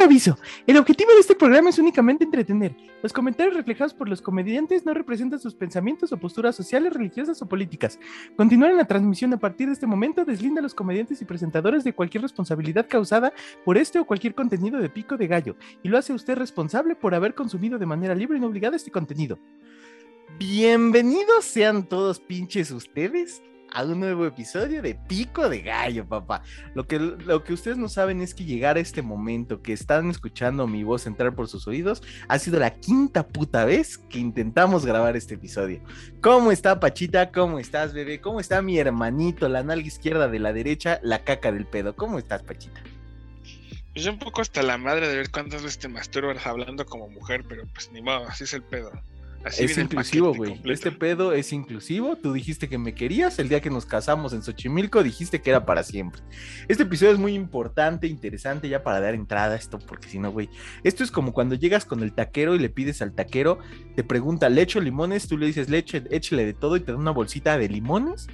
Aviso. El objetivo de este programa es únicamente entretener. Los comentarios reflejados por los comediantes no representan sus pensamientos o posturas sociales, religiosas o políticas. Continuar en la transmisión a partir de este momento deslinda a los comediantes y presentadores de cualquier responsabilidad causada por este o cualquier contenido de pico de gallo y lo hace usted responsable por haber consumido de manera libre y no obligada este contenido. Bienvenidos sean todos pinches ustedes a un nuevo episodio de Pico de Gallo, papá. Lo que, lo que ustedes no saben es que llegar a este momento, que están escuchando mi voz entrar por sus oídos, ha sido la quinta puta vez que intentamos grabar este episodio. ¿Cómo está Pachita? ¿Cómo estás, bebé? ¿Cómo está mi hermanito, la nalga izquierda de la derecha, la caca del pedo? ¿Cómo estás, Pachita? Pues un poco hasta la madre de ver cuántas veces te masturbas hablando como mujer, pero pues ni modo, así es el pedo es inclusivo, güey. Este pedo es inclusivo. Tú dijiste que me querías el día que nos casamos en Xochimilco, dijiste que era para siempre. Este episodio es muy importante, interesante ya para dar entrada a esto, porque si no, güey. Esto es como cuando llegas con el taquero y le pides al taquero, te pregunta, ¿le echo limones? Tú le dices, leche, échale de todo y te da una bolsita de limones,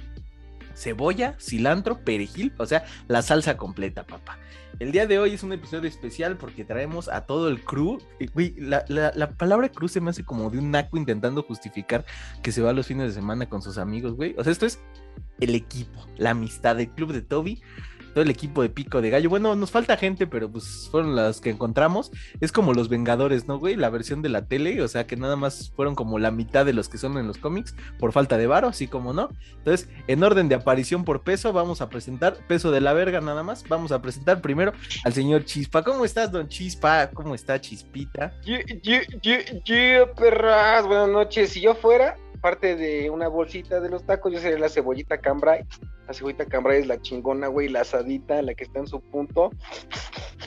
cebolla, cilantro, perejil, o sea, la salsa completa, papá. El día de hoy es un episodio especial porque traemos a todo el crew. Güey, la, la, palabra crew se me hace como de un naco intentando justificar que se va los fines de semana con sus amigos. O sea, esto es el equipo, la amistad, del club de Toby todo el equipo de Pico de Gallo. Bueno, nos falta gente, pero pues fueron las que encontramos. Es como los Vengadores, ¿no, güey? La versión de la tele, o sea que nada más fueron como la mitad de los que son en los cómics por falta de varo, así como no. Entonces, en orden de aparición por peso, vamos a presentar, peso de la verga nada más, vamos a presentar primero al señor Chispa. ¿Cómo estás, don Chispa? ¿Cómo está Chispita? Yo, perras, buenas noches. Si yo fuera parte de una bolsita de los tacos, yo sería la cebollita cambrai. La cebollita cambrai es la chingona, güey, la asadita, la que está en su punto.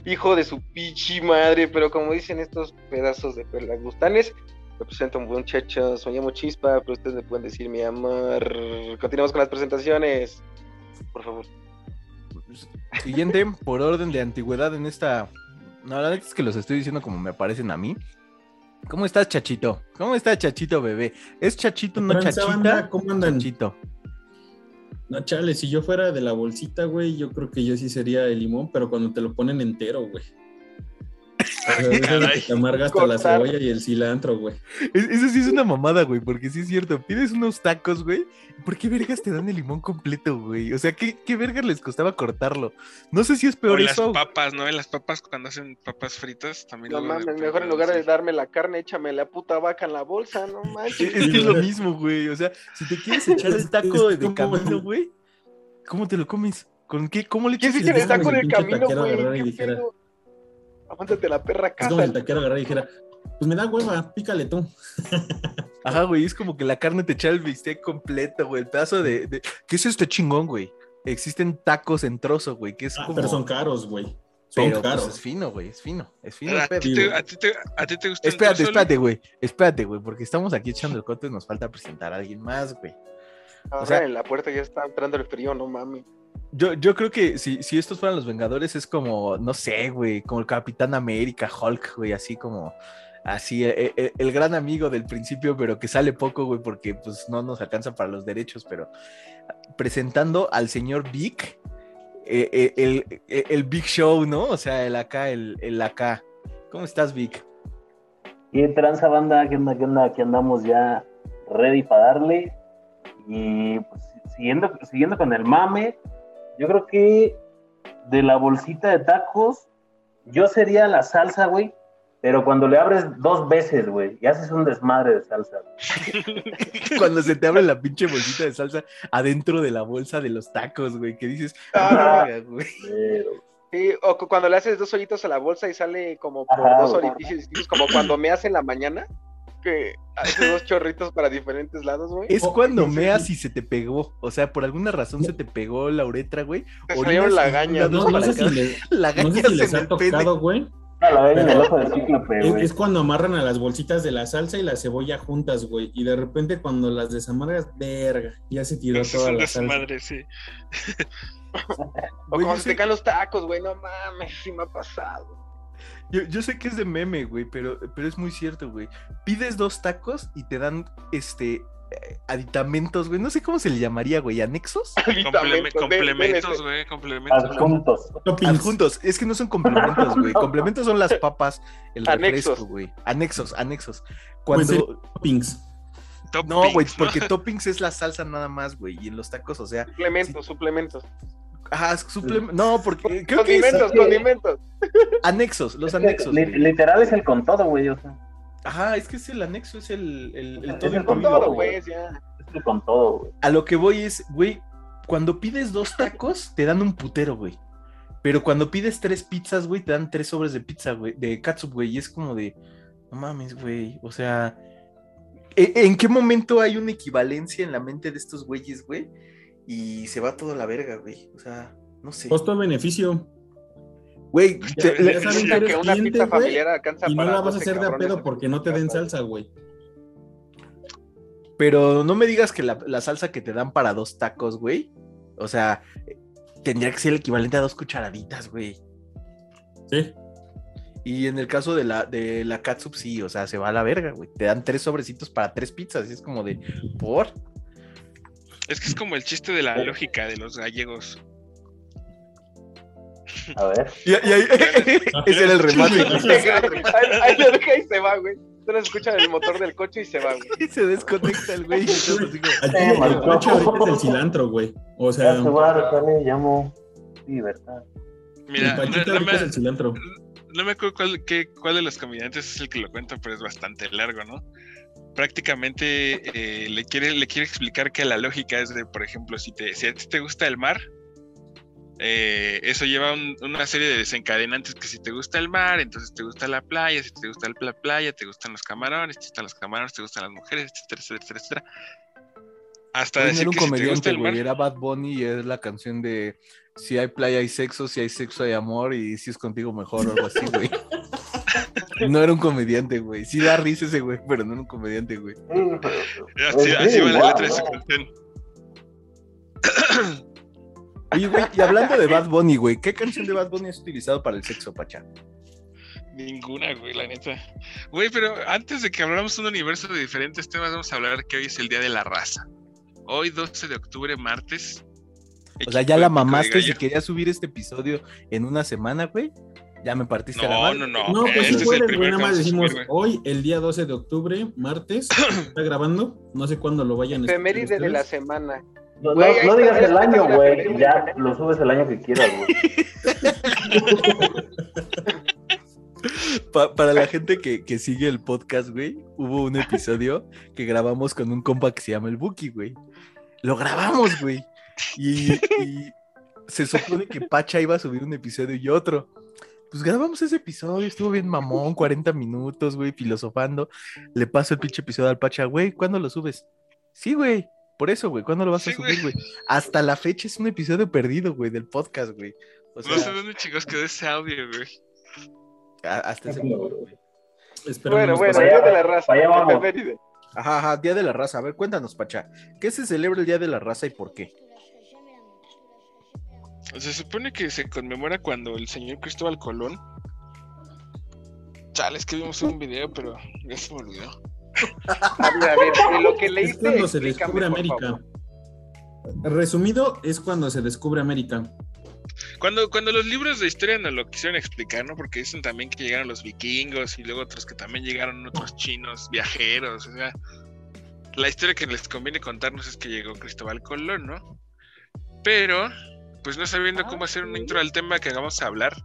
Hijo de su pichi madre, pero como dicen estos pedazos de perlagustanes, me presento muchachos, soy llamo Chispa, pero ustedes me pueden decir mi amor. Continuamos con las presentaciones, por favor. Siguiente, por orden de antigüedad en esta... No, la verdad es que los estoy diciendo como me aparecen a mí. ¿Cómo estás, Chachito? ¿Cómo está Chachito, bebé? ¿Es Chachito, no Chachita? ¿Cómo andan? Chachito. No, chale, si yo fuera de la bolsita, güey, yo creo que yo sí sería el limón, pero cuando te lo ponen entero, güey. te amarga hasta la cebolla y el cilantro, güey. Eso sí es una mamada, güey, porque sí es cierto. Pides unos tacos, güey. ¿Por qué vergas te dan el limón completo, güey? O sea, ¿qué, qué vergas les costaba cortarlo? No sé si es peor o eso. las papas, ¿no? En las papas, cuando hacen papas fritas, también. No mames, mejor en lugar de darme la carne, échame la puta vaca en la bolsa, no manches. Es, que es lo mismo, güey. O sea, si te quieres echar el taco de camino, güey, ¿cómo te lo comes? ¿Con qué? ¿Cómo le echas el taco en el camino, güey? Aguántate la perra casa. Es como el taquero agarrar y dijera, pues me da hueva, pícale tú. Ajá, güey, es como que la carne te echa el bistec completo, güey, el pedazo de, ¿Qué es este chingón, güey? Existen tacos en trozo, güey, que es ah, como... Pero son caros, güey. Son pues, caros. es fino, güey, es fino, es fino. ¿A, ti te, a, ti te, a ti te gusta Espérate, espérate, güey, espérate, güey, porque estamos aquí echando el coto y nos falta presentar a alguien más, güey. o sea, en la puerta ya está entrando el frío, no mami. Yo, yo creo que si, si estos fueran los Vengadores es como, no sé, güey, como el Capitán América, Hulk, güey, así como, así, e, e, el, gran amigo del principio, pero que sale poco, güey, porque pues no nos alcanza para los derechos, pero presentando al señor Vic, e, el, el, Big Show, ¿no? O sea, el acá, el, el acá. ¿Cómo estás, Vic? ¿Qué tranza banda? ¿Qué onda? ¿Qué onda? Aquí andamos ya ready para darle. Y pues siguiendo, siguiendo con el mame, yo creo que de la bolsita de tacos, yo sería la salsa, güey. Pero cuando le abres dos veces, güey, y haces un desmadre de salsa. cuando se te abre la pinche bolsita de salsa adentro de la bolsa de los tacos, güey, que dices, ah, güey. Sí, o cuando le haces dos hoyitos a la bolsa y sale como por dos orificios distintos, como cuando me hace en la mañana que hace dos chorritos para diferentes lados, güey. Es cuando meas y se te pegó. O sea, por alguna razón se te pegó la uretra, güey. Te salieron la gaña. No, no, sé si la gaña no sé si les ha tocado, güey. Es, cuando amarran a las bolsitas de la salsa y la cebolla juntas, güey. Y de repente cuando las desamarras, verga, ya se tiró toda la salsa. Madre, sí. o cuando se te caen los tacos, güey, no mames, sí me ha pasado. Yo, sé que es de meme, güey, pero, pero es muy cierto, güey. Pides dos tacos y te dan este eh, aditamentos, güey. No sé cómo se le llamaría, güey. ¿Anexos? Compleme- complementos, güey, complementos. Adjuntos. Toppings. Adjuntos. Es que no son complementos, güey. Complementos son las papas, el Anexos. refresco, güey. Anexos, anexos. Cuando. Toppings. Top No, güey, porque toppings es la salsa nada más, güey. Y en los tacos, o sea. Suplementos, suplementos. Ajá, suple- No, porque creo que es Condimentos, condimentos. anexos, los anexos. literal es el con todo, güey. O sea, Ajá, es que es el anexo, es el, el, el Es todo el Con todo, güey. es el con todo, güey. A lo que voy es, güey, cuando pides dos tacos, te dan un putero, güey. Pero cuando pides tres pizzas, güey, te dan tres sobres de pizza, güey, de catsup, güey. Y es como de, no mames, güey. O sea, ¿e- ¿en qué momento hay una equivalencia en la mente de estos güeyes, güey? Y se va todo a la verga, güey. O sea, no sé. Costo-beneficio. Güey, Ya- te- ya saben que eres que una cliente, pizza güey, familiar alcanza Y no para la vas a 12 hacer de a pedo porque no te den salsa, güey. pero no me digas que la, la salsa que te dan para dos tacos, güey. O sea, tendría que ser el equivalente a dos cucharaditas, güey. Sí. Y en el caso de la, de la catsup, sí, o sea, se va a la verga, güey. Te dan tres sobrecitos para tres pizzas. Y es como de, ¿por? Es que es como el chiste de la lógica de los gallegos. A ver. Y, y ahí, ese era el remate. ahí, lo deja y se va, güey. Solo escuchan el motor del coche y se va, güey. Y se desconecta el güey. Al el marcó. coche ahorita es el cilantro, güey. O Ya sea, se va, sale, llamo. Libertad. Mira, el no, no ahorita es el me, cilantro. no me acuerdo cuál, qué- cuál de los comediantes es el que lo cuenta, pero es bastante largo, ¿no? Prácticamente eh, le, quiere, le quiere explicar que la lógica es de, por ejemplo, si, te, si a ti te gusta el mar, eh, eso lleva un- una serie de desencadenantes que si te gusta el mar, entonces te gusta la playa, si te gusta la playa, te gustan los camarones, te gustan los camarones, te gustan las mujeres, etcétera, etcétera, etcétera. Hasta no era un que si te gusta comediante, el mar, güey. Era Bad Bunny y es la canción de Si hay playa hay sexo, si hay sexo hay amor y si es contigo mejor o algo así, güey. No era un comediante, güey. Sí da risa ese güey, pero no era un comediante, güey. así, así va la letra de su canción. Oye, güey, y hablando de Bad Bunny, güey, ¿qué canción de Bad Bunny has utilizado para el sexo, Pacha? Ninguna, güey, la neta. Güey, pero antes de que hablamos de un universo de diferentes temas, vamos a hablar que hoy es el Día de la Raza. Hoy, 12 de octubre, martes. O sea, ya la mamaste si Gallo. querías subir este episodio en una semana, güey. Ya me partiste la No, madre. no, no. No, pues este sí es el Nada más decimos subir, hoy, el día 12 de octubre, martes. Está grabando. No sé cuándo lo vayan a escuchar Efeméride de la semana. No, Güey, no- ahí no está, digas el año, güey. Ya lo subes el año que quieras, güey. Pa- para la gente que, que sigue el podcast, güey, hubo un episodio que grabamos con un compa que se llama el Buki, güey. Lo grabamos, güey. Y, y se supone que Pacha iba a subir un episodio y otro. Pues grabamos ese episodio, estuvo bien mamón, 40 minutos, güey, filosofando. Le paso el pinche episodio al Pacha, güey, ¿cuándo lo subes? Sí, güey, por eso, güey, ¿cuándo lo vas a subir, güey. Hasta la fecha es un episodio perdido, güey, del podcast, güey. O sea, No sé dónde chicos quedó ese audio, güey. hasta ese punto, güey. Bueno, bueno, Día allá- de la raza. Ajá, ajá, Día de la Raza. A ver, cuéntanos, Pacha. ¿Qué se celebra el Día de la Raza y por qué? Se supone que se conmemora cuando el señor Cristóbal Colón. Chale, es que vimos un video, pero ya se me olvidó. A ver, a ver, de lo que Es leíste, cuando se descubre América. Resumido, es cuando se descubre América. Cuando, cuando los libros de historia nos lo quisieron explicar, ¿no? Porque dicen también que llegaron los vikingos y luego otros que también llegaron otros chinos, viajeros, o sea. La historia que les conviene contarnos es que llegó Cristóbal Colón, ¿no? Pero, pues no sabiendo cómo hacer un intro al tema que vamos a hablar,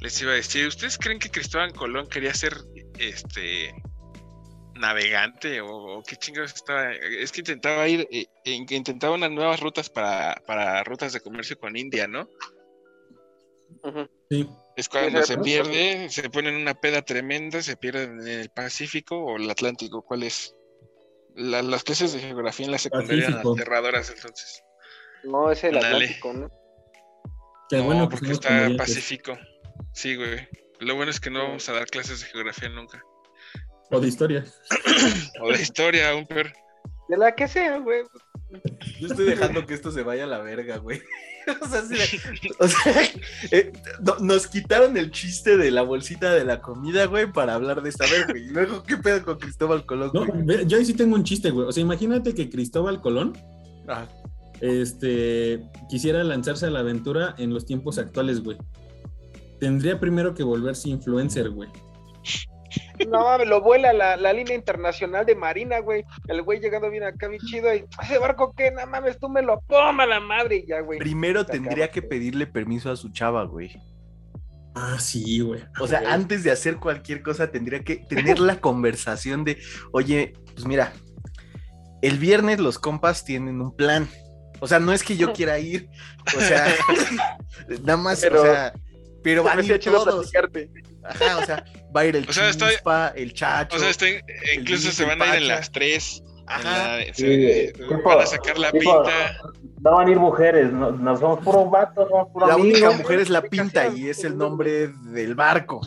les iba a decir, ¿ustedes creen que Cristóbal Colón quería ser este navegante o, o qué chingados estaba? Es que intentaba ir, eh, eh, intentaba unas nuevas rutas para, para rutas de comercio con India, ¿no? Sí. Es cuando se pierde, se ponen una peda tremenda, se pierden en el Pacífico o el Atlántico, ¿cuál es? La- las clases de geografía en la secundaria eran aterradoras entonces. No, es el Ándale. Atlántico, ¿no? Qué no, bueno que porque está. Pacífico. Sí, güey. Lo bueno es que no vamos a dar clases de geografía nunca. O de historia. O de historia, aún peor. De la que sea, güey. Yo estoy dejando que esto se vaya a la verga, güey. O sea, sí, o sea eh, no- nos quitaron el chiste de la bolsita de la comida, güey, para hablar de esta verga. güey. Y luego, ¿qué pedo con Cristóbal Colón, No, güey? yo ahí sí tengo un chiste, güey. O sea, imagínate que Cristóbal Colón Ah, este, quisiera lanzarse a la aventura en los tiempos actuales, güey. Tendría primero que volverse influencer, güey. No mames, lo vuela la, la línea internacional de Marina, güey. El güey llegando bien acá, bien chido. Y ese barco que, no mames, tú me lo poma la madre ya, güey. primero tendría que güey. pedirle permiso a su chava, güey. Ah, sí, güey. O sea, Güey. antes de hacer cualquier cosa tendría que tener la conversación de, oye, pues mira, el viernes los compas tienen un plan. O sea, no es que yo quiera ir, o sea, nada más, Pero- o sea, pero van a ir todos. Ajá, o sea, va a ir el O sea, chispa, el chacho. O sea, este, incluso se van a ir en las tres. Ajá. la- se- Sí, tipo- van a sacar la tipo, pinta. No van a ir mujeres, no, no somos puros vatos, somos puros La amigos. única mujer es la pinta y es el nombre del barco.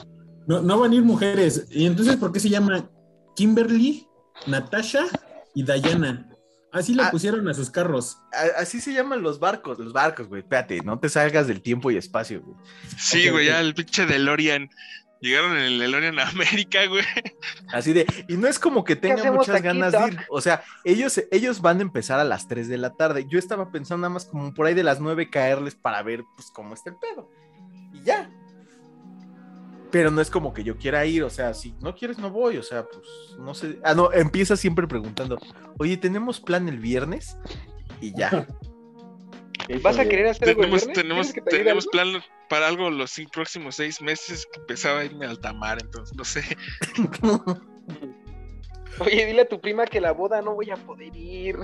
No, no van a ir mujeres. ¿Y entonces por qué se llama Kimberly, Natasha y Diana? Así le Ah. pusieron a sus carros. A- Así se llaman los barcos, los barcos, güey. Espérate, no te salgas del tiempo y espacio, güey. Sí, güey, ya el pinche DeLorean. Llegaron en el DeLorean a América, güey. Así de, y no es como que tenga muchas aquí, ganas de ir. O sea, ellos, ellos van a empezar a las 3 de la tarde. Yo estaba pensando nada más como por ahí de las 9 caerles para ver, pues, cómo está el pedo. Y ya. Pero no es como que yo quiera ir, o sea, si no quieres, no voy, o sea, pues, no sé. Ah, no, empieza siempre preguntando, oye, ¿tenemos plan el viernes? Y ya. ¿Vas a querer hacer algo el Tenemos, viernes? tenemos, ¿Quieres que te tenemos algo? plan para algo los próximos seis meses que empezaba a irme al Tamar, entonces no sé. Oye, dile a tu prima que la boda no voy a poder ir.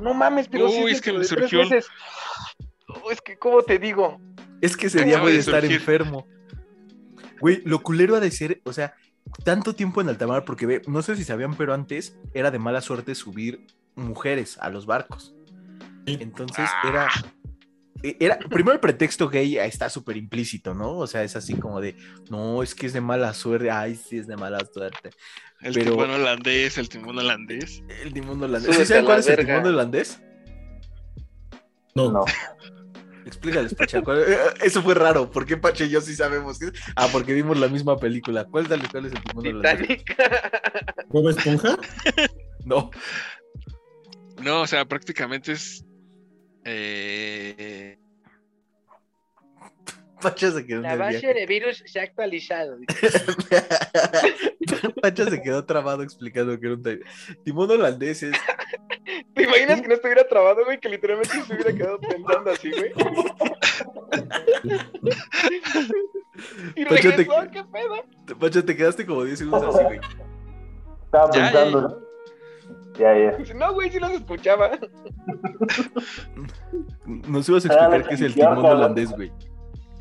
No mames, pero sí es que me surgió-. Oh, es que, ¿cómo te digo? Es que ese día voy a estar surgir. enfermo. Güey, lo culero ha de ser, o sea, tanto tiempo en alta mar, porque ve, no sé si sabían, pero antes era de mala suerte subir mujeres a los barcos. Entonces era. e- Era, primero el pretexto gay está súper implícito, ¿no? O sea, es así como de, no, es que es de mala suerte, ay, sí es de mala suerte. El Pero- timón holandés, el timón holandés. El timón holandés. ¿Sí saben cuál es el timón holandés? No. No. Explícales, Pacha. ¿cuál- eh, Eso fue raro. ¿Por qué Pacha y yo sí sabemos? qué es? Ah, porque vimos la misma película. ¿Cuál, dale, cuál es el timón holandés? Titanic. ¿Bob Esponja? No. No, o sea, prácticamente es. Eh, Pacha se quedó La base viaje. de virus se ha actualizado. Pacha se quedó trabado explicando que era un ti- timón holandés. Es... ¿Te imaginas que no estuviera trabado, güey? Que literalmente se hubiera quedado pensando así, güey. y Pacho, te- regresó, ¿qué pedo? Pacha, te quedaste como 10 segundos así, güey. Estaba Ya, pensando, ya. ¿no? Ya, no, güey, sí los escuchaba. Nos ibas a explicar qué es el timón holandés, güey.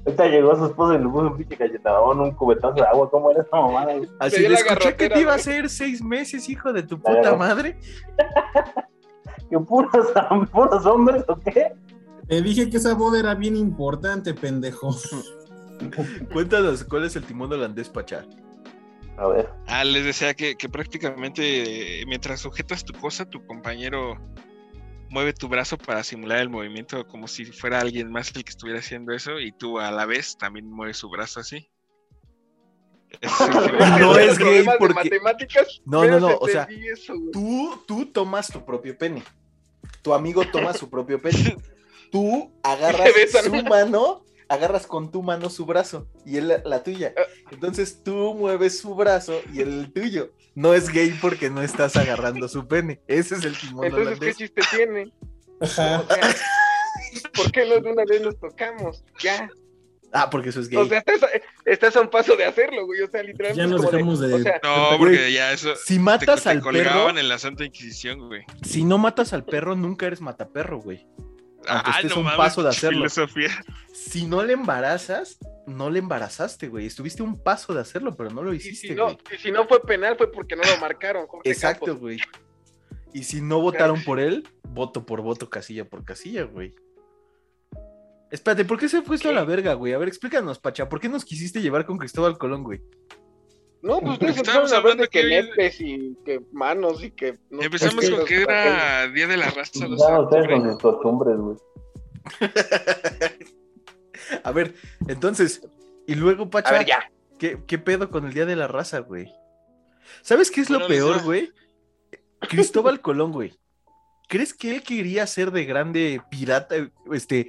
Ahorita llegó su esposa y le puso un pinche cachetadón, un cubetazo de agua. ¿Cómo era esa mamada? güey? Así la escuché que te iba a hacer seis meses, hijo de tu puta madre. ¿Que puros, puros hombres o qué? Te dije que esa boda era bien importante, pendejo. Cuéntanos, ¿cuál es el timón holandés, Pacha? A ver. ah, les decía que, que prácticamente eh, mientras sujetas tu cosa, tu compañero mueve tu brazo para simular el movimiento como si fuera alguien más el que estuviera haciendo eso y tú a la vez también mueves su brazo así. No es gay porque- matemáticas, No, no, no, o sea, eso. Tú, tú tomas tu propio pene. Tu amigo toma su propio pene. Tú agarras su mano, agarras con tu mano su brazo y él la, la tuya. Entonces tú mueves su brazo y el tuyo. No es gay porque no estás agarrando su pene. Ese es el timón Entonces, ¿qué chiste tiene? Ajá. O sea, ¿Por qué no de una vez nos tocamos? Ya. Ah, porque eso es gay. O sea, estás, estás a un paso de hacerlo, güey. O sea, literalmente. Ya nos dejamos de- O sea, No, Güey, porque ya eso si te, matas te al perro, colgaban en la Santa Inquisición, güey. si no matas al perro, nunca eres mataperro, güey. Aunque estés a un mames, paso de hacerlo. Filosofía. Si no le embarazas, no le embarazaste, güey. Estuviste a un paso de hacerlo, pero no lo y hiciste, si, no, güey. y si no fue penal, fue porque no lo marcaron. Jorge Exacto, Campos. güey. Y si no votaron por él, voto por voto, casilla por casilla, güey. Espérate, ¿por qué se fue esto a la verga, güey? A ver, explícanos, Pacha, ¿por qué nos quisiste llevar con Cristóbal Colón, güey? No, pues ustedes Estábamos empezaron a hablar hablando de que nepes y que manos y que... no Empezamos con que era Día de la Raza. los ustedes con sus costumbres, güey. A ver, entonces, y luego, A Pacha, ver, ya. ¿qué, qué pedo con el Día de la Raza, güey? ¿Sabes qué es lo Bueno, peor, güey? Cristóbal Colón, güey. ¿Crees que él quería ser de grande pirata, este,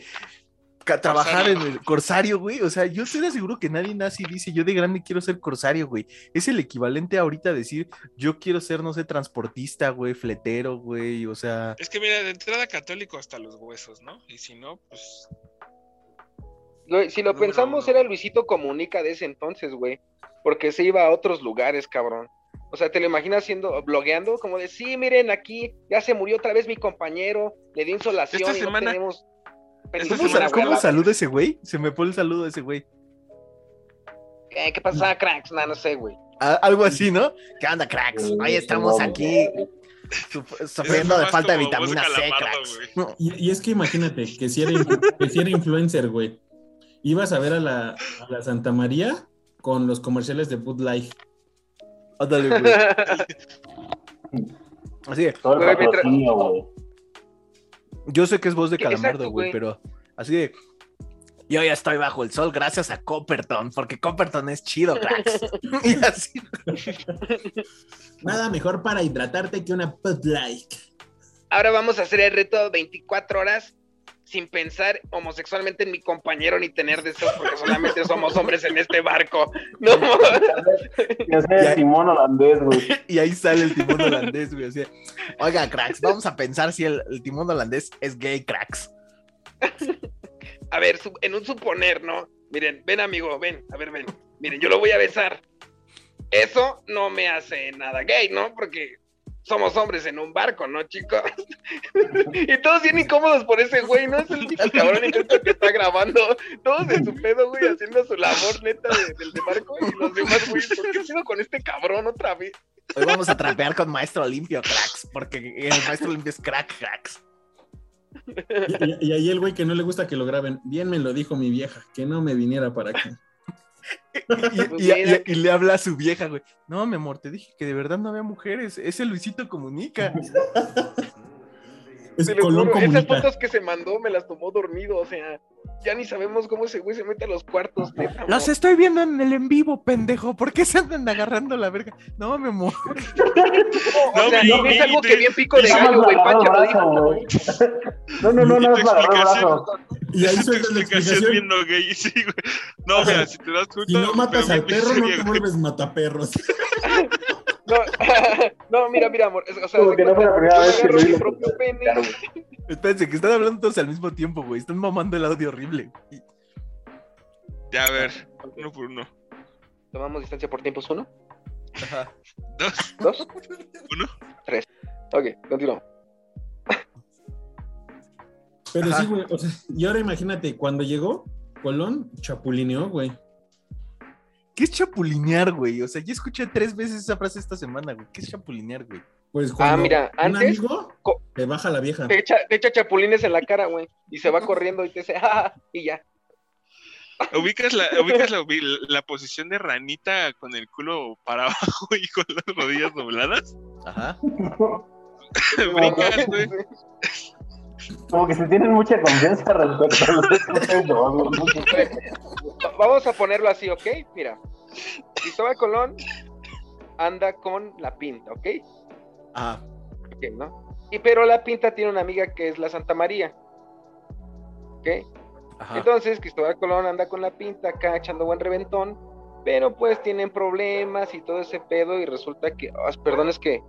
trabajar en el corsario, güey? O sea, yo estoy seguro que nadie nace y dice, yo de grande quiero ser corsario, güey. Es el equivalente ahorita a decir, yo quiero ser, no sé, transportista, güey, fletero, güey, o sea... Es que mira, de entrada católico hasta los huesos, ¿no? Y si no, pues. Si lo pensamos, era Luisito Comunica de ese entonces, güey. Porque se iba a otros lugares, cabrón. O sea, te lo imaginas haciendo, blogueando, como de, sí, miren, aquí ya se murió otra vez mi compañero, le di insolación Esta y semana- no tenemos... ¿Cómo, saluda ese güey? Se me pone el saludo de ese güey. Eh, ¿Qué pasa, cracks? No, no sé, güey. A- algo así, ¿no? ¿Qué onda, cracks? Sí, Hoy estamos aquí su- sufriendo es de falta de vitamina C, calamardo, cracks. No, Y, y es que imagínate que si era, inf- que si era influencer, güey. Ibas a ver a la, a la Santa María con los comerciales de Bud Light. ándale, güey. Así de, Todo el Güey, mientras- patrocinio, güey. Yo sé que es voz de ¿Qué- calamardo, güey, güey. pero así de. Yo ya estoy bajo el sol gracias a Copperton, porque Copperton es chido, cracks. y así. Nada mejor para hidratarte que una Bud Light. Ahora vamos a hacer el reto 24 horas sin pensar homosexualmente en mi compañero ni tener deseos porque solamente somos hombres en este barco. No, Ya- el timón holandés, güey. Y ahí sale el timón holandés, güey. Oiga, cracks, vamos a pensar si el, el timón holandés es gay, cracks. a ver, en un suponer, ¿no? Miren, ven amigo, ven, a ver, ven. Miren, yo lo voy a besar. Eso no me hace nada gay, ¿no? Porque somos hombres en un barco, ¿no, chicos? y todos bien incómodos por ese güey, ¿no? Es el tipo cabrón intento que está grabando. Todos en su pedo, güey, haciendo su labor neta de- del de barco. Y los demás, güey, ¿por qué sigo con este cabrón otra vez? Hoy vamos a trapear con Maestro Limpio, cracks, porque el Maestro Limpio es crack, cracks. Y, y- y ahí el güey que no le gusta que lo graben. Bien me lo dijo mi vieja, que no me viniera para acá. Y, y- y- y le habla a su vieja, güey. No, mi amor, te dije que de verdad no había mujeres. Ese Luisito comunica. Es Te lo Colón juro, esas fotos que se mandó me las tomó dormido, o sea, ya ni sabemos cómo ese güey se mete a los cuartos, neta. Los estoy viendo en el en vivo, pendejo. ¿Por qué se andan agarrando la verga? No, mi amor. No, o sea, no, es algo que bien pico de gallo, güey, el lo dijo. No, no, no, Y no, brazo. Y ahí suelta la explicación no gay, sí, güey. No, mira, si te das cuenta. Si no matas al perro, no te vuelves mataperros. No, no, mira, mira, amor, es- o sea, Como que no fue la primera vez que lo mi propio pene. Claro. Espérense, que están hablando todos al mismo tiempo, güey. Están mamando el audio horrible. Ya, a ver, uno por uno. Tomamos distancia por tiempos, uno, Ajá. Dos, dos, uno. ok, continuamos. Pero Ajá. sí, güey. O sea, y ahora imagínate, cuando llegó, Colón chapulineó, güey. ¿Qué es chapulinear, güey? O sea, ya escuché tres veces esa frase esta semana, güey. ¿Qué es chapulinear, güey? Pues cuando Ah, mira, un antes amigo te baja la vieja. te echa, te echa chapulines en la cara, güey, y se va corriendo y te dice, ah, y ya. ¿Ubicas la, ubicas la, la posición de ranita con el culo para abajo y con las rodillas dobladas? Ajá. Brincas, güey. Como que se tienen mucha confianza respecto a los Vamos a ponerlo así, ¿ok? Mira, Cristóbal Colón anda con la pinta, ¿ok? Ah, Ok, ¿no? Y pero la pinta tiene una amiga que es la Santa María. ¿Ok? ajá. Entonces Cristóbal Colón anda con la pinta acá echando buen reventón, pero pues tienen problemas y todo ese pedo y resulta que, ah, perdón, es que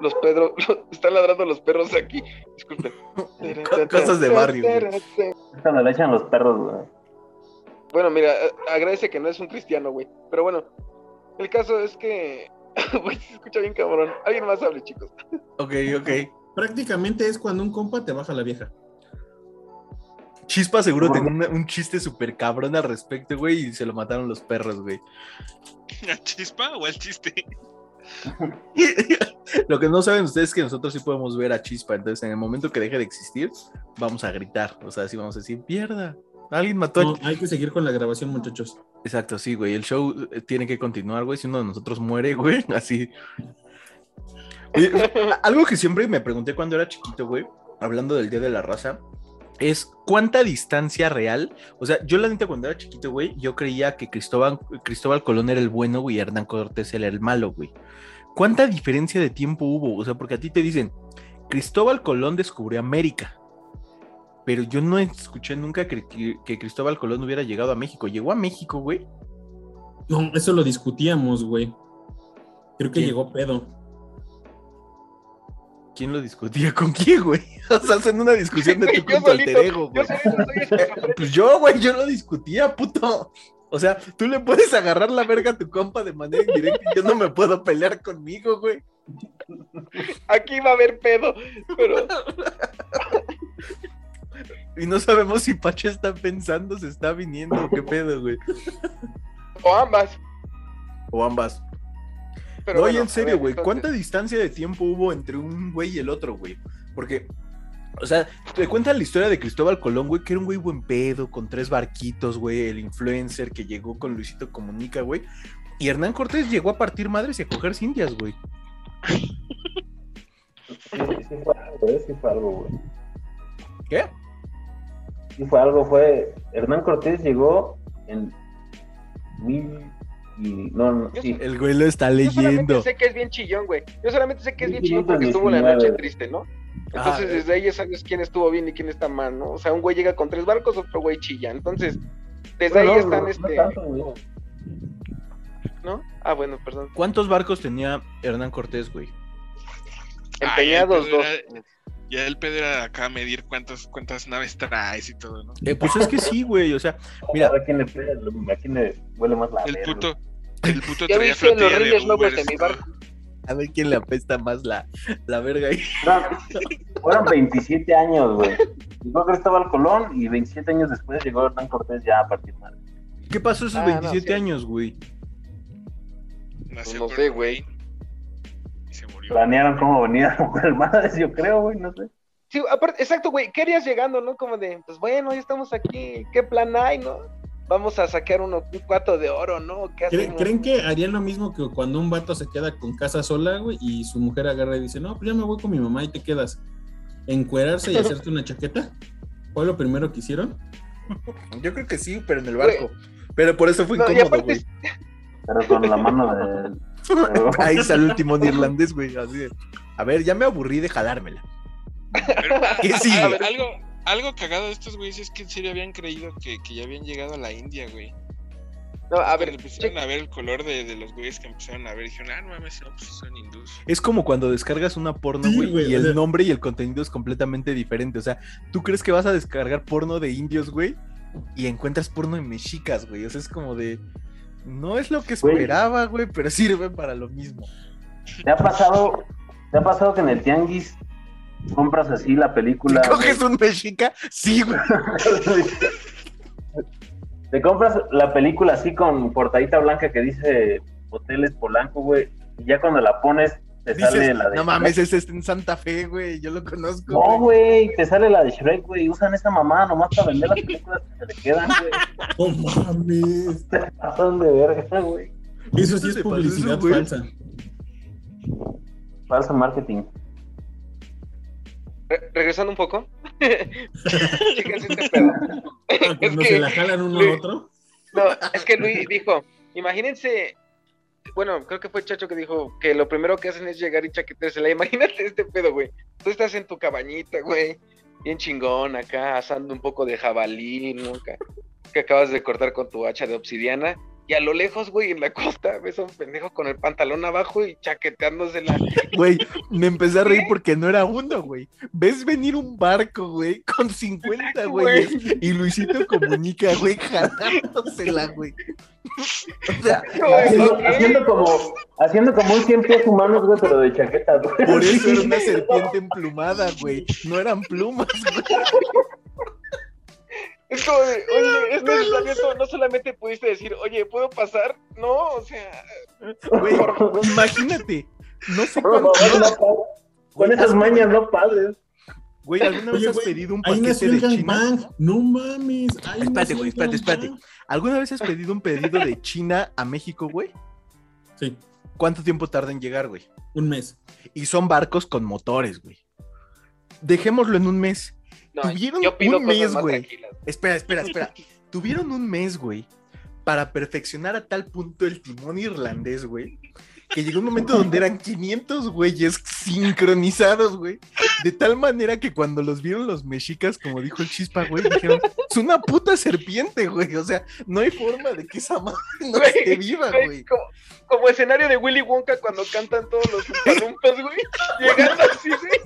los Pedro, están ladrando los perros aquí, disculpen. Co- cosas de barrio, güey. Cuando le echan los perros, güey. Bueno, mira, eh, agradece que no es un cristiano, güey, pero bueno, el caso es que, güey, se escucha bien cabrón. Alguien más hable, chicos. Ok, ok. Prácticamente es cuando un compa te baja la vieja. Chispa seguro ¿Por tenía un chiste súper cabrón al respecto, güey, y se lo mataron los perros, güey. ¿A chispa o al chiste? Lo que no saben ustedes es que nosotros sí podemos ver a Chispa, entonces en el momento que deje de existir, vamos a gritar, o sea, sí vamos a decir, pierda. Alguien mató a... No, hay que seguir con la grabación, muchachos. Exacto, sí, güey. El show eh, tiene que continuar, güey. Si uno de nosotros muere, güey, así. Oye, algo que siempre me pregunté cuando era chiquito, güey, hablando del Día de la Raza, es cuánta distancia real. O sea, yo la neta cuando era chiquito, güey, yo creía que Cristóbal, Cristóbal Colón era el bueno, güey, y Hernán Cortés era el malo, güey. ¿Cuánta diferencia de tiempo hubo? O sea, porque a ti te dicen, Cristóbal Colón descubrió América. Pero yo no escuché nunca que, que- que Cristóbal Colón hubiera llegado a México. ¿Llegó a México, güey? No, eso lo discutíamos, güey. Creo que llegó pedo. ¿Quién lo discutía con quién, güey? O sea, hacen una discusión de tú con tu alter ego, güey. Pues yo, güey, yo lo discutía, puto. O sea, tú le puedes agarrar la verga a tu compa de manera indirecta y yo no me puedo pelear conmigo, güey. Aquí va a haber pedo, pero Y no sabemos si Pache está pensando, se está viniendo qué pedo, güey. o ambas. O ambas. Pero no, y bueno, en serio, güey, ¿cuánta distancia de tiempo hubo entre un güey y el otro, güey? Porque, o sea, te cuentan la historia de Cristóbal Colón, güey, que era un güey buen pedo, con tres barquitos, güey, el influencer que llegó con Luisito Comunica, güey. Y Hernán Cortés llegó a partir madres y a coger indias, güey. Sí, sí fue algo. Sí fue algo, güey. ¿Qué? Sí fue algo, fue... Hernán Cortés llegó en mil y... No, no, sí. El güey lo está Yo solamente leyendo. sé que es bien chillón, güey. Yo solamente sé que es bien chillón porque estuvo la noche 1519. triste, ¿no? Ah, Entonces desde ahí ya sabes quién estuvo bien y quién está mal, ¿no? O sea, un güey llega con tres barcos, otro güey chilla. Entonces, desde No, ahí están no, no este, tanto, güey. ¿no? Ah, bueno, perdón. ¿Cuántos barcos tenía Hernán Cortés, güey? Ay, Empeñados pedo dos. era- Ya el pedo era acá medir cuántas, cuántas naves traes y todo, ¿no? Eh, pues es que sí, güey, o sea, mira, A quién le, pega, a quién le huele más la El verga. puto, el puto ¿Ya traía viste los flotilla de Reyes Lobos Ubers de mi y todo. barco? a ver quién le apesta más la, la verga ahí. Fueron, fueron 27 años, güey. Llegó Cristóbal Colón y 27 años después llegó Hernán Cortés ya a partir de ¿Qué pasó esos Ah, no, 27 sí. años, güey? Nació No sé, güey. Cobain Y se murió. Planearon cómo venía a mujer madres, yo creo, güey, no sé. Sí, aparte, exacto, güey. ¿Qué harías llegando, no? Como de, pues bueno, ya estamos aquí. ¿Qué plan hay, no? Vamos a sacar uno, un cuatro de oro, ¿no? ¿Qué ¿Creen, que harían lo mismo que cuando un vato se queda con casa sola, güey, y su mujer agarra y dice, no, pues ya me voy con mi mamá y te quedas? ¿Encuerarse y hacerte una chaqueta? ¿Fue lo primero que hicieron? Yo creo que sí, pero en el barco. Pero por eso fue No, incómodo, aparte, güey. Pero con la mano de. Ahí salió el timón irlandés, güey. Así de, A ver, ya me aburrí de jalármela. Pero, ¿Qué sigue? a ver, algo, algo cagado de estos güeyes es que en serio habían creído que, que ya habían llegado a la India, güey. no, a Cuando ver, empezaron che- a ver el color de, de los güeyes que empezaron a ver, dijeron, ah, no mames, no, pues son hindús. Es como cuando descargas una porno, Sí, güey, güey, y el sea- nombre y el contenido es completamente diferente. O sea, tú crees que vas a descargar porno de indios, güey, y encuentras porno de mexicas, güey. O sea, es como de. No es lo que Güey. esperaba, güey, pero sirve para lo mismo. ¿Te ha pasado, te ha pasado que en el tianguis compras así la película? ¿Te coges un mexica? Sí, güey. Te compras la película así con portadita blanca que dice Hoteles Polanco, güey, y ya cuando la pones te sale la de no mames, ese está en Santa Fe, güey. Yo lo conozco. No, güey. te sale la de Shrek, güey. Usan esa mamá nomás para vender las películas que se le quedan, güey. ¡Oh, mames! Se pasan de verga, güey. Eso sí ¿Dónde es pasó publicidad falsa. Falso marketing. Re- regresando un poco. Este pedo. Ah, Cuando se la jalan uno a otro. No, es que Luis dijo, imagínense, bueno, creo que fue Chacho que dijo que lo primero que hacen es llegar y chaqueteársela. Imagínate este pedo, güey. Tú estás en tu cabañita, güey, bien chingón acá, asando un poco de jabalí, ¿no? Acá, que acabas de cortar con tu hacha de obsidiana. Y a lo lejos, güey, en la costa, ves a un pendejo con el pantalón abajo y chaqueteándosela. Güey, me empecé a reír porque no era uno, güey. Ves venir un barco, güey, con 50 Exacto, güeyes y Luisito comunica, güey, jalándosela, güey. O sea, Haciendo, haciendo como, haciendo como un 100 pies humanos, güey, pero de chaqueta, güey. por eso era una serpiente emplumada, güey. No eran plumas, güey. Es como de, oye, es necesario eso. No solamente pudiste decir, oye, ¿puedo pasar? No, o sea, Güey, imagínate. No sé cuánto. Con esas mañas no padres. Güey, ¿alguna vez Oye, has güey, pedido un paquete de China? No mames. Espérate, güey, espérate, espérate. ¿Alguna vez has pedido un pedido de China a México, güey? Sí, ¿Cuánto tiempo tarda en llegar, güey? un mes. Y son barcos con motores, güey. Dejémoslo en un mes. No, Tuvieron yo pido un cosas mes, güey. Espera, espera, espera. Tuvieron un mes, güey, para perfeccionar a tal punto el timón irlandés, güey, que llegó un momento donde eran 500 güeyes sincronizados, güey, de tal manera que cuando los vieron los mexicas, como dijo el chispa, güey, dijeron, es una puta serpiente, güey, o sea, no hay forma de que esa madre no Güey, esté viva, Güey, güey. como, como escenario de Willy Wonka cuando cantan todos los palumpas, güey. Llegando así, güey.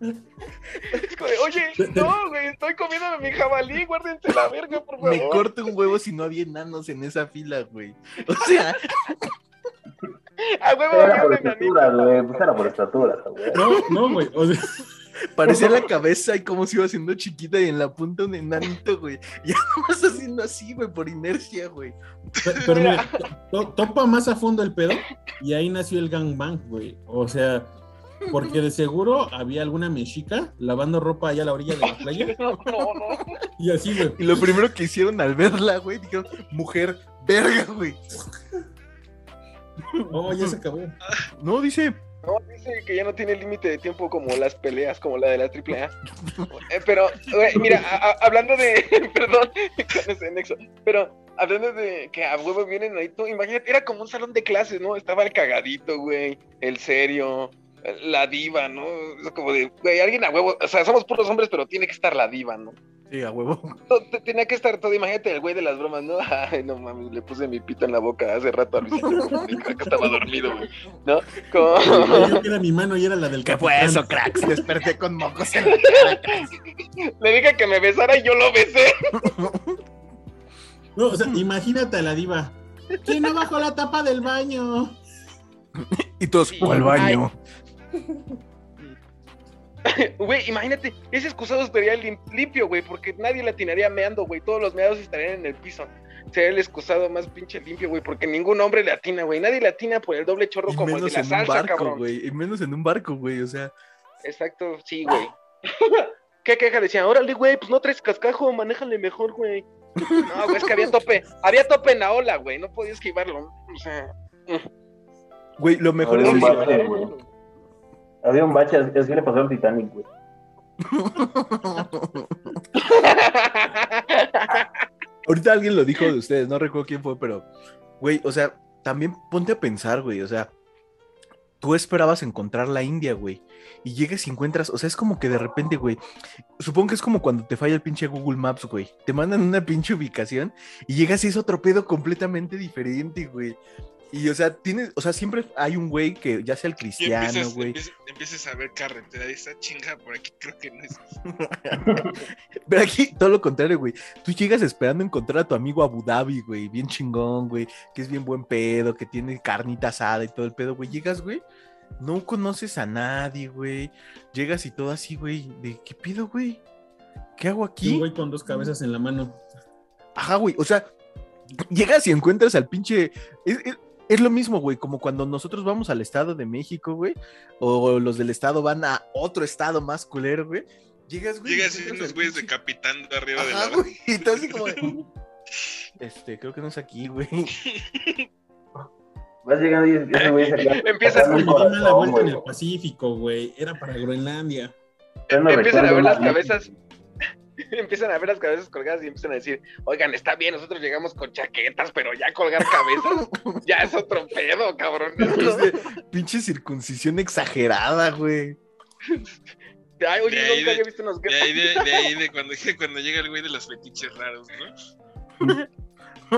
Es como de, oye, no, güey, estoy comiendo mi jabalí, guárdense la verga, por favor. Me corto un huevo si no había enanos en esa fila, güey. O sea, A huevo, Era por estatura, güey. Pues era por estatura, güey. No, no, güey. O sea, parecía la cabeza y cómo se iba haciendo chiquita y en la punta un enanito, güey. Ya nomás haciendo así, güey, por inercia, güey. Pe- Pero mira, to- topa más a fondo el pedo y ahí nació el gangbang, güey. O sea, porque de seguro había alguna mexica lavando ropa allá a la orilla de la playa No, no, no. y así, güey. Y lo primero que hicieron al verla, güey, dijeron, mujer, verga, güey. Oh, ya se acabó. No, dice, No, dice que ya no tiene límite de tiempo como las peleas, como la de la AAA. Eh, pero, güey, mira, a- a- hablando de. Perdón, con ese nexo. Pero hablando de que a huevo vienen ahí, tú, imagínate, era como un salón de clases, ¿no? Estaba el cagadito, güey, el serio, la diva, ¿no? Es como de, güey, alguien a huevo. O sea, somos puros hombres, pero tiene que estar la diva, ¿no? sí, a huevo. Te- Tenía que estar todo, imagínate el güey de las bromas, ¿no? Ay, no mames, le puse mi pito en la boca hace rato a Luisito, Comunica, que estaba dormido, güey, ¿no? Como... Yo que era mi mano y era la del ¿Qué fue eso, cracks? Desperté con mocos en la cara, cracks. Le dije que me besara y yo lo besé. No, o sea, imagínate a la diva. ¿Quién no bajó la tapa del baño? Y todos, ¿cuál baño? Güey, imagínate, ese excusado estaría lim- limpio, güey, porque nadie le atinaría meando, güey. Todos los meados estarían en el piso. Sería el excusado más pinche limpio, güey, porque ningún hombre le atina, güey. Nadie le atina por el doble chorro Y como el de menos la en un salsa, barco, cabrón. güey. Y menos en un barco, güey. O sea, Exacto, sí, güey. ¿Qué queja? Decían, órale, güey, pues no traes cascajo, manéjale mejor, güey. No, güey, es que había tope, había tope en la ola, güey, no podía esquivarlo. O sea, güey, lo mejor es Había Había un bache, así le pasó al Titanic, güey. Ahorita alguien lo dijo de ustedes, no recuerdo quién fue, pero, güey, o sea, también ponte a pensar, güey, o sea, tú esperabas encontrar la India, güey, y llegas y encuentras, o sea, es como que de repente, güey, supongo que es como cuando te falla el pinche Google Maps, güey, te mandan una pinche ubicación y llegas y es otro pedo completamente diferente, güey. Y, o sea, tienes, o sea, siempre hay un güey que ya sea el cristiano, empiezas, güey. empiezas, empiezas a ver carretera y esta chinga por aquí creo que no es. Pero aquí todo lo contrario, güey. Tú llegas esperando encontrar a tu amigo Abu Dhabi, güey, bien chingón, güey, que es bien buen pedo, que tiene carnita asada y todo el pedo, güey. Llegas, güey, no conoces a nadie, güey. Llegas y todo así, güey, de ¿qué pido, güey? ¿Qué hago Y un aquí? güey con dos cabezas en la mano. Ajá, güey, o sea, llegas y encuentras al pinche... Es, es- es lo mismo, güey, como cuando nosotros vamos al Estado de México, güey, o los del Estado van a otro estado más culero, güey. Llegas, güey. Llegas y unos güeyes de pinche- capitando arriba de Ajá, la. güey. Y tú así como de, Este, creo que no es aquí, güey. Vas llegando y ese güey Empiezas- mala corazón, vuelta en el Pacífico, güey. Era para Groenlandia. Empiezan a ver las cabezas, empiezan a ver las cabezas colgadas y empiezan a decir, oigan, está bien, nosotros llegamos con chaquetas, pero ya colgar cabezas, ya es otro pedo, cabrón. Pinche- Pinche circuncisión exagerada, güey. Ay, oye, De ahí nunca de- había visto unos De ahí, de, de ahí, de cuando, cuando llega el güey de los fetiches raros, ¿no?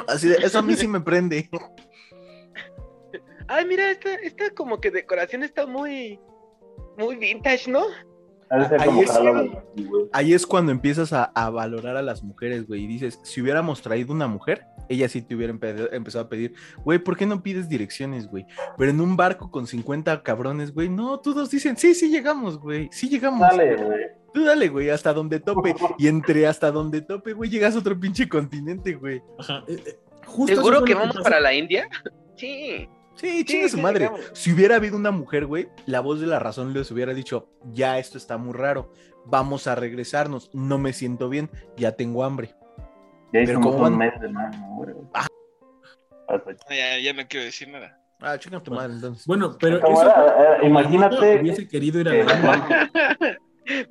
Así de, eso a mí sí me prende. Ay, mira, esta, esta como que decoración está muy, muy vintage, ¿no? Ahí es-. Ahí cuando empiezas a, a valorar a las mujeres, güey. Y dices, si hubiéramos traído una mujer, ella sí te hubiera empe- empezado a pedir, güey, ¿por qué no pides direcciones, güey? Pero en un barco con 50 cabrones, güey, no, todos dicen, sí, sí llegamos, güey, sí llegamos. Dale, güey. Tú dale, güey, hasta donde tope. Y entre hasta donde tope, güey, llegas a otro pinche continente, güey. Ajá. eh, eh, justo ¿Seguro que vamos para la India? Sí. Sí, chingue su sí, madre. digamos. Si hubiera habido una mujer, güey, la voz de la razón les hubiera dicho, ya esto está muy raro, vamos a regresarnos, no me siento bien, ya tengo hambre. Ya Pero ¿cómo un van? mes de mano, güey. Hasta- Ah, Ya, ya no quiero decir nada. Ah, chinga tu madre, entonces. Bueno, pero Como eso, era, eh, imagínate hubiese querido ir a que- la.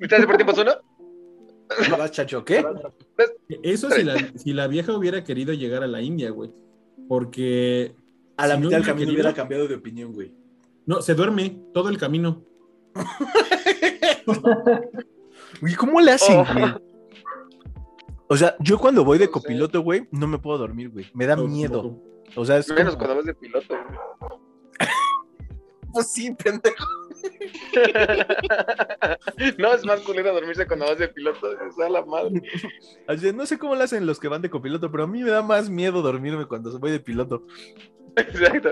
¿Mitad de por tiempo uno? ¿Vas, chacho, qué? Eso si la, si la vieja hubiera querido llegar a la India, güey. Porque. A la si no mitad del hubiera camino querido- hubiera cambiado de opinión, güey. No, se duerme todo el camino. Güey, ¿cómo le hacen, Oh. güey? O sea, yo cuando voy de No copiloto, güey, no me puedo dormir, güey. Me da miedo. O sea, es Menos como- cuando vas de piloto, güey. Pues sí, pendejo. No, es más culero dormirse cuando vas de piloto. Es a la madre. No sé cómo lo hacen los que van de copiloto, pero a mí me da más miedo dormirme cuando voy de piloto. Exacto.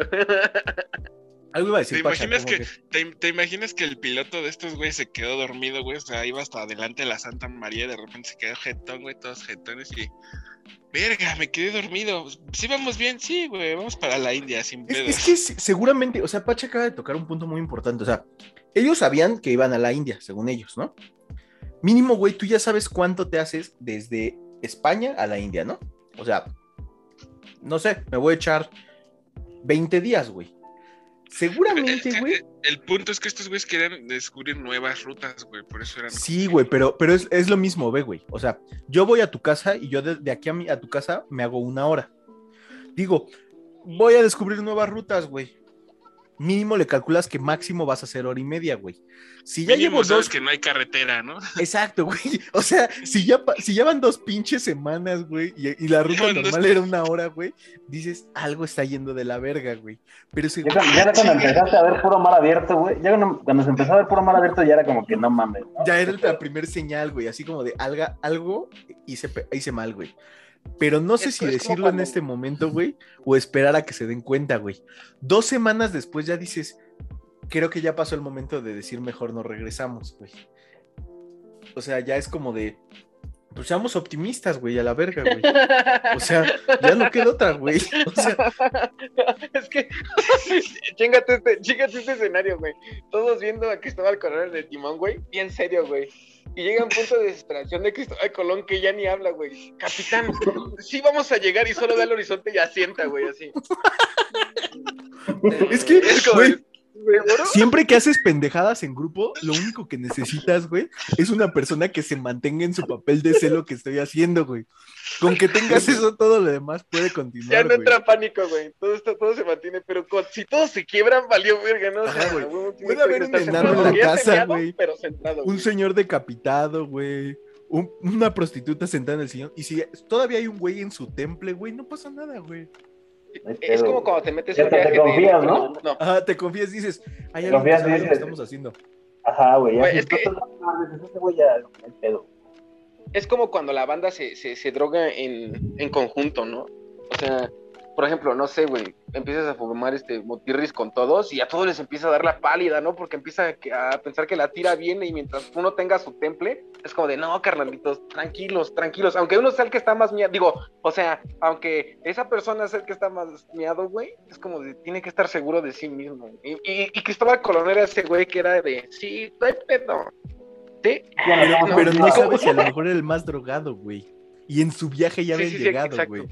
Algo iba a decir, ¿Te imaginas que, te, te imaginas que el piloto de estos güey se quedó dormido, güey? O sea, iba hasta adelante de la Santa María y de repente se quedó jetón, güey, todos jetones y. Verga, me quedé dormido. Sí, vamos bien, sí, güey, vamos para la India sin Es, pedos. es que se- seguramente, o sea, Pacha acaba de tocar un punto muy importante. O sea, ellos sabían que iban a la India, según ellos, ¿no? Mínimo, güey, tú ya sabes cuánto te haces desde España a la India, ¿no? O sea, no sé, me voy a echar 20 días, güey. Seguramente, Es que, güey. eh, El punto es que estos güeyes querían descubrir nuevas rutas, güey, por eso eran. Sí, güey, pero, pero es, es lo mismo, ve, güey. O sea, yo voy a tu casa y yo de, de aquí a, mi, a tu casa me hago una hora. Digo, voy a descubrir nuevas rutas, güey. Mínimo le calculas que máximo vas a hacer hora y media, güey. Si ya Mínimo llevo sabes dos. que no hay carretera, ¿no? Exacto, güey. O sea, si ya, pa- si ya van dos pinches semanas, güey, y, y la ruta dos normal era una hora, güey, dices, algo está yendo de la verga, güey. Pero si. Ya, cuando- ya cuando empezaste a ver puro mar abierto, güey. Ya cuando, cuando se empezó a ver puro mar abierto, ya era como que no mames. ¿no? Ya era la primer señal, güey, así como de alga, algo hice, hice mal, güey. Pero no sé Es- si decirlo en este momento, güey, o esperar a que se den cuenta, güey. Dos semanas después ya dices, creo que ya pasó el momento de decir mejor no regresamos, güey. O sea, ya es como de, pues seamos optimistas, güey, a la verga, güey. O sea, ya no queda otra, güey. O sea, es que, chingate este, chíngate este escenario, güey. Todos viendo a Cristóbal en el timón, güey. Bien serio, güey. Y llega un punto de desesperación de Cristóbal Colón que ya ni habla, güey. Capitán, sí vamos a llegar y solo ve al horizonte y asienta, güey, así. es que, Es como, güey. Siempre que haces pendejadas en grupo, lo único que necesitas, güey, es una persona que se mantenga en su papel de sé lo que estoy haciendo, güey. Con que tengas eso, todo lo demás puede Ya continuar, no güey. entra pánico, güey. Todo esto, todo se mantiene, pero con- si todos se quiebran, valió verga, ¿no? O sea, Ajá, güey. Puede haber un enano en la ya casa, güey. Pero sentado, Un señor decapitado, güey. Un- una prostituta sentada en el sillón. Y si todavía hay un güey en su temple, güey, no pasa nada, güey. No Es como cuando te metes Ya un te- te viaje de- confías, ¿no? No, Ajá, te confías, dices, hay algo que lo que dices. estamos haciendo. Ajá, güey. Ya Güey, es que- es como cuando la banda se, se, se droga en, en conjunto, ¿no? O sea, por ejemplo, no sé, güey, empiezas a fumar este motirris con todos y a todos les empieza a dar la pálida, ¿no? Porque empieza a, pensar que la tira viene y mientras uno tenga su temple, es como de, no, carnalitos, tranquilos, tranquilos. Aunque uno sea el que está más miado, digo, o sea, aunque esa persona es el que está más miado, güey, es como de, tiene que estar seguro de sí mismo. Y, y, y Cristóbal Colón era ese güey que era de, sí, no hay pedo. Sí, Ya no Pero no confiados. sabes si a lo mejor era el más drogado, güey. Y en su viaje ya Sí, habían sí, llegado, güey.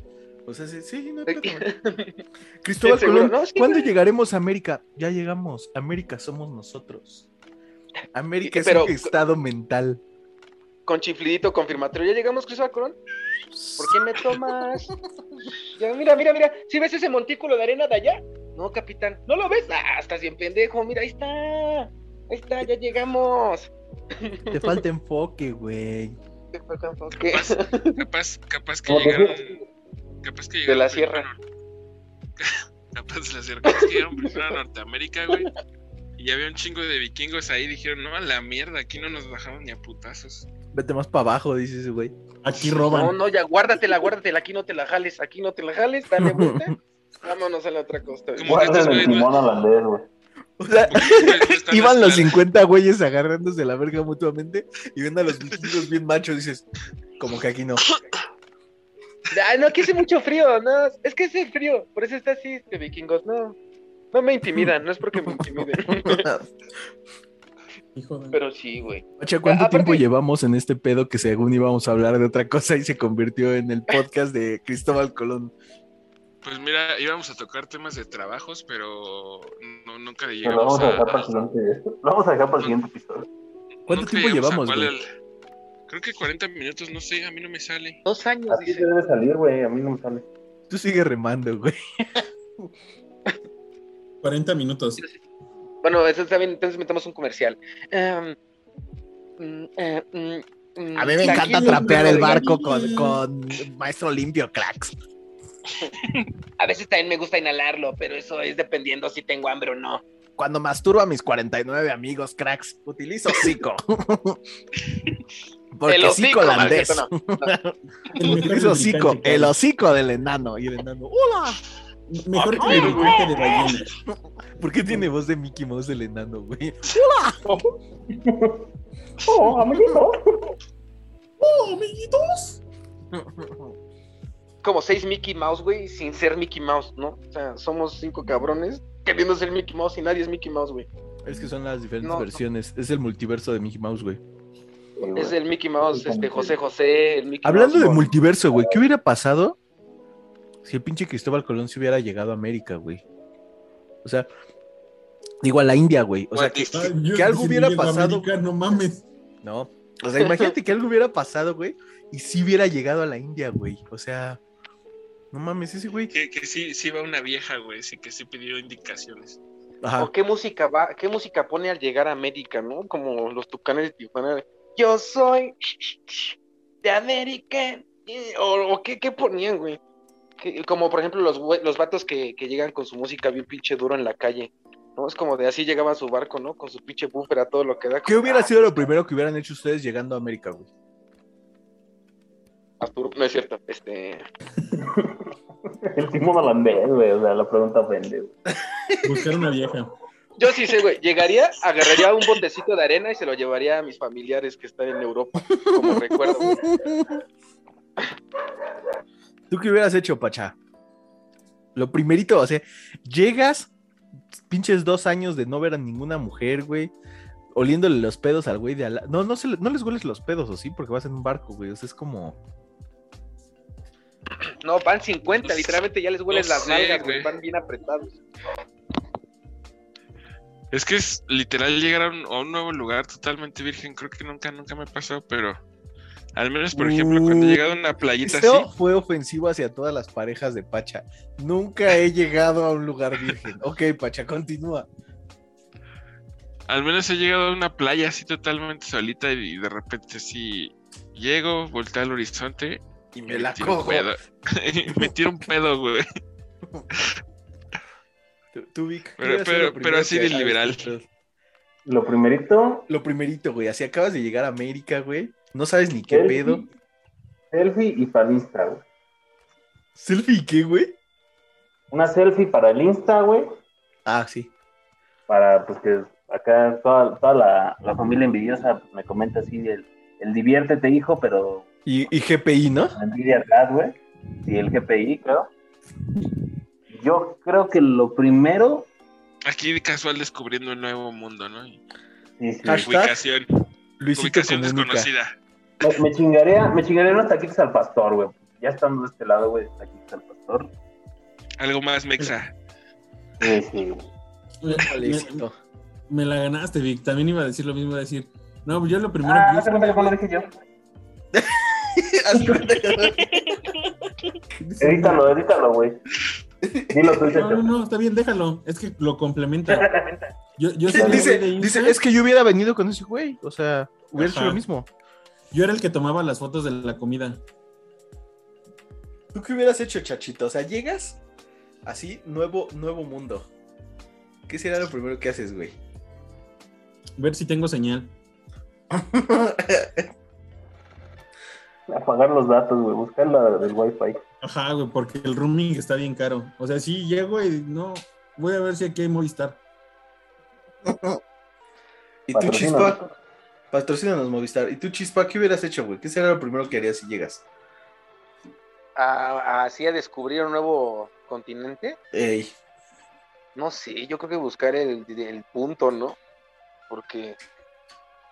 O sea, sí, sí, no hay. Cristóbal. Colón, No, sí, ¿cuándo llegaremos a América? Ya llegamos. América somos nosotros. América es Pero- un estado mental. con chiflidito confirmatorio. ¿Ya llegamos, Cristóbal Colón? ¿Por qué me tomas? Ya, mira, mira, mira. ¿Sí ves ese montículo de arena de allá? No, capitán. ¿No lo ves? Ah, estás bien pendejo. Mira, ahí está. Ahí está, ya llegamos. Te falta enfoque, güey. ¿Qué? Capaz, capaz, capaz que que llegaron. Capaz que De llegaron la sierra. a- Capaz de la sierra. Capaz que llegaron primero a Norteamérica, güey. Y había un chingo de vikingos ahí. Dijeron, no, a la mierda, aquí no nos bajamos ni a putazos. Vete más para abajo, dice ese güey. Aquí No, roban. no, ya, guárdatela, guárdatela. Aquí no te la jales, aquí no te la jales. Dale vuelta. Vámonos a la otra costa. güey. Como que estos el güeyes no- timón holandés, güey. O sea, no iban los esclavos. 50 güeyes agarrándose la verga mutuamente y ven a los vikingos bien machos. Dices, como que aquí no. Ay, no, aquí hace mucho frío, no. Es que hace frío. Por eso está así, este vikingos, no. No me intimidan, no es porque me intimiden. Hijo de... Pero sí, güey. Pacha, ¿cuánto Aparte- tiempo llevamos en este pedo que según íbamos a hablar de otra cosa y se convirtió en el podcast de Cristóbal Colón? Pues mira, íbamos a tocar temas de trabajos, pero no, nunca Pero lo llegamos vamos a a. dejar para el siguiente. Lo vamos a dejar para el siguiente episodio. ¿Cuánto tiempo llevamos, güey? Creo que 40 minutos, no sé, a mí no me sale. Dos años, Así te debe salir, güey. A mí no me sale. Tú sigues remando, güey. 40 minutos. Bueno, eso está bien, entonces metemos un comercial. Em, mm, eh, mm, mm, A mí me encanta trapear el barco con, con Maestro Limpio, cracks. A veces también me gusta inhalarlo, pero eso es dependiendo si tengo hambre o no. Cuando masturbo a mis 49 amigos, cracks, utilizo hocico. Porque El hocico no, holandés. no. El hocico, el hocico del enano. Y el enano, ¡hola! Mejor que el lubricante de ballena. ¿Por qué tiene voz de Mickey Mouse el enano, güey? Oh, amiguito. ¡Oh, amiguitos! Como seis Mickey Mouse, güey, sin ser Mickey Mouse, ¿no? O sea, somos cinco cabrones queriendo ser Mickey Mouse y nadie es Mickey Mouse, güey. Es que son las diferentes No. versiones. Es el multiverso de Mickey Mouse, güey. Es el Mickey Mouse, este, José José, el Mickey Hablando Mouse de multiverso, güey, ¿qué hubiera pasado si el pinche Cristóbal Colón se hubiera llegado a América, güey? O sea, digo a la India, güey. O sea, que, Ay, que- algo si hubiera pasado. América, no mames. No. O sea, imagínate que algo hubiera pasado, güey, y si hubiera llegado a la India, güey. O sea, no mames, ese güey. Que, que sí, sí va una vieja, güey, sí que sí pidió indicaciones. Ajá. ¿O qué música va, qué música pone al llegar a América, no? Como los tucanes de Tijuana. Yo soy de América. O, o qué, qué ponían, güey. Que- como por ejemplo los, los vatos que, que llegan con su música bien pinche duro en la calle. ¿No? Es como de así llegaba su barco, ¿no? Con su pinche buffer a todo lo que da. ¿Qué hubiera sido lo primero que hubieran hecho ustedes llegando a América, güey? No es cierto. Este. El timón holandés, güey. O sea, la pregunta ofende, güey. Buscar una vieja. Yo sí sé, güey. Llegaría, agarraría un botecito de arena y se lo llevaría a mis familiares que están en Europa. Como recuerdo. güey. ¿Tú qué hubieras hecho, Pacha? Lo primerito, o sea, llegas, pinches dos años de no ver a ninguna mujer, güey, oliéndole los pedos al güey de al No, no, se le- no les hueles los pedos, ¿o sí? Porque vas en un barco, güey, o sea, es como... No, van 50, literalmente ya les huelen No las sé, nalgas, güey. güey. Van bien apretados. Es que es literal llegar a un, a un nuevo lugar totalmente virgen. Creo que nunca, nunca me ha pasado, pero al menos, por ejemplo, cuando he llegado a una playita así, fue ofensivo hacia todas las parejas de Pacha. Nunca he llegado a un lugar virgen. Ok, Pacha, continúa. al menos he llegado a una playa así totalmente solita y de repente así llego, volteo al horizonte Y me la tiro un cojo. pedo. Y me tiro un pedo, güey. Tú, tú, Vic, ¿qué Pero- pero- lo pero primero así de liberal. Lo primerito, Lo primerito, güey, así acabas de llegar a América, güey. No sabes ni qué selfie, pedo. selfie y para Insta, güey. ¿Selfie y qué, güey? Una selfie para el Insta, güey. Ah, sí. Para, pues, que acá toda, toda la, la familia envidiosa me comenta así el, el diviértete, hijo, pero Y, y GPI, ¿no? envidia atrás, güey. Y el GPI, creo. Yo creo que lo primero, Aquí de casual descubriendo un nuevo mundo, ¿no? Y sí, sí, Ubicación, Luisito ubicación comunica. desconocida. me, me chingaría, me chingaría unos taquitos al pastor, güey. Ya estando de este lado, güey, taquitos al pastor. Algo más mexa. Sí, sí, Me, me la ganaste, Vic. También iba a decir lo mismo, iba a decir. No, yo lo primero Ah, que hace cuenta que hice. no lo dije yo. Haz cuenta que- Edítalo, edítalo, güey. Dilo tú, No, no, no, está bien, déjalo. Es que lo complementa. Yo, dice, dice, es que yo hubiera venido con ese güey. O sea, hubiera hecho Ajá. lo mismo. yo era el que tomaba las fotos de la comida. ¿Tú qué hubieras hecho, chachito? O sea, llegas así, nuevo, nuevo mundo. ¿Qué será lo primero que haces, güey? Ver si tengo señal. Apagar los datos, güey. Buscar la del wifi. Ajá, güey, porque el roaming está bien caro. O sea, sí llego y no. Voy a ver si aquí hay Movistar. ¿Y tú. Chispa? Patrocínanos, Movistar. ¿Y tú, Chispa, qué hubieras hecho, güey? ¿Qué será lo primero que harías si llegas? A- Así a descubrir un nuevo continente. Ey. no sé, yo creo que buscar el, el punto, ¿no? Porque,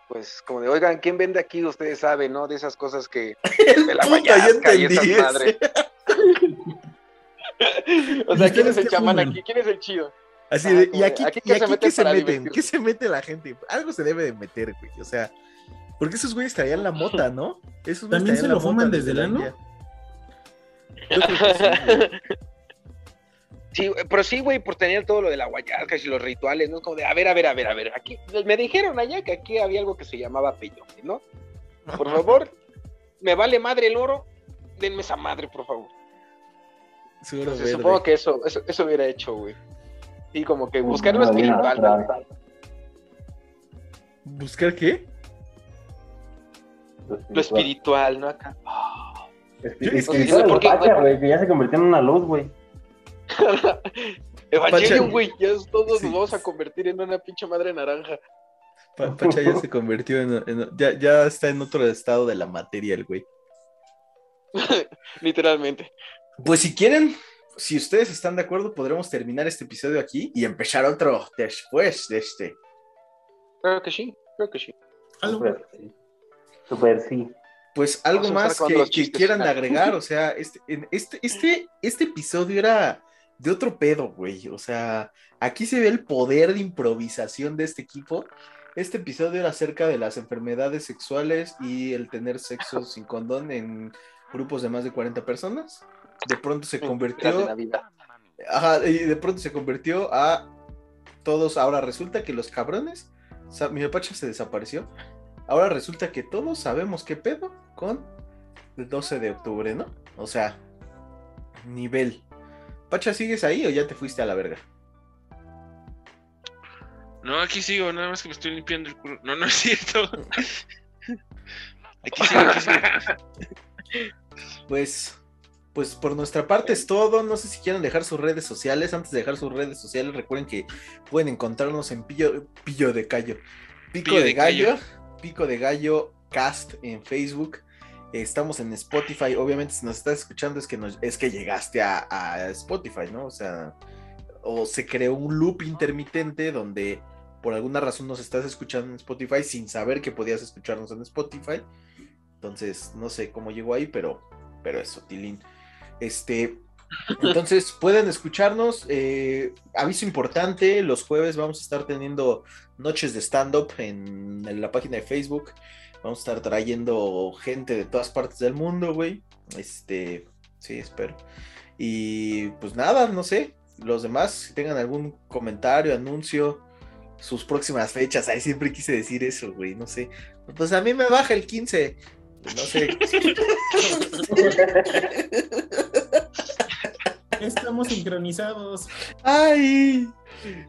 pues, como de, oigan, ¿quién vende aquí? Ustedes saben, ¿no? De esas cosas que... De la Puta, y esas madres. o sea, ¿quién es el chamán aquí? ¿Quién es el chido? Así de, ¿y aquí, ¿aquí y qué se meten qué se para meten? divertirse? ¿Qué se mete la gente? Algo se debe de meter, güey. O sea, porque esos güeyes traían la mota, ¿no? Esos ¿También se lo fuman desde el ano? sí, pero sí, güey, por tener todo lo de la guayasca y los rituales, ¿no? Como de, a ver, a ver, a ver, a ver, aquí, me dijeron allá que aquí había algo que se llamaba peyote, ¿no? Por favor, me vale madre el oro, denme esa madre, por favor. Seguro Entonces, verde. supongo que eso, eso, eso hubiera hecho, güey. Sí, como que buscar lo No, bien espiritual. ¿Buscar qué? Lo espiritual, ¿no? Acá. Es Yo- que es que- el ¿por qué, Pacha, güey? que ya se convirtió en una luz, güey. Evangelion, güey, ya todos Sí. nos vamos a convertir en una pinche madre naranja. Pa- Pacha ya se convirtió en, en- ya, ya está en otro estado de la materia el güey. Literalmente. Pues si quieren, si ustedes están de acuerdo, podremos terminar este episodio aquí y empezar otro después de este. Creo que sí, creo que sí. Algo. Super, sí. Super, sí. Pues algo más que, que quieran agregar, o sea, este, este, este, este episodio era de otro pedo, güey. O sea, aquí se ve el poder de improvisación de este equipo. Este episodio era acerca de las enfermedades sexuales y el tener sexo sin condón en grupos de más de 40 personas. De pronto se de convirtió Navidad. Ajá, y de pronto se convirtió a todos. Ahora resulta que los cabrones, sa- mi pacha se desapareció. Ahora resulta que todos sabemos qué pedo con el 12 de octubre, ¿no? O sea, nivel. Pacha, ¿sigues ahí o ya te fuiste a la verga? No, aquí sigo, nada más que me estoy limpiando el culo. No, no es cierto. Aquí sigo, aquí sigo. Pues, pues por nuestra parte es todo. No sé si quieren dejar sus redes sociales. Antes de dejar sus redes sociales, recuerden que pueden encontrarnos en Pillo, Pillo de Callo. Pico Pillo de, de Gallo. Pico de Gallo Cast en Facebook. Estamos en Spotify. Obviamente, si nos estás escuchando, es que, nos- es que llegaste a, a Spotify, ¿no? O sea, o se creó un loop intermitente donde por alguna razón nos estás escuchando en Spotify sin saber que podías escucharnos en Spotify. Entonces, no sé cómo llegó ahí, pero, pero eso, Tilín. Este, entonces, pueden escucharnos. eh, aviso importante, los jueves vamos a estar teniendo noches de stand-up en, en la página de Facebook. Vamos a estar trayendo gente de todas partes del mundo, güey. Este, sí, espero. Y pues nada, no sé. Los demás, si tengan algún comentario, anuncio, sus próximas fechas. Ay, siempre quise decir eso, güey. No sé. Pues a mí me baja el 15. No sé. Estamos sincronizados. Ay.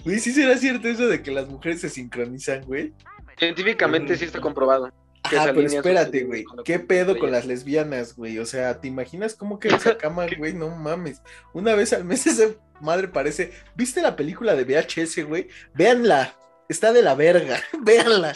Güey, sí será cierto eso de que las mujeres se sincronizan, güey. Científicamente sí está comprobado. que Ah, pero espérate, güey. ¿Qué que pedo con las lesbianas, güey? O sea, ¿te imaginas cómo queda esa cama, güey? No mames. Una vez al mes esa madre parece. ¿Viste la película de VHS, güey? Véanla. Está de la verga. Véanla.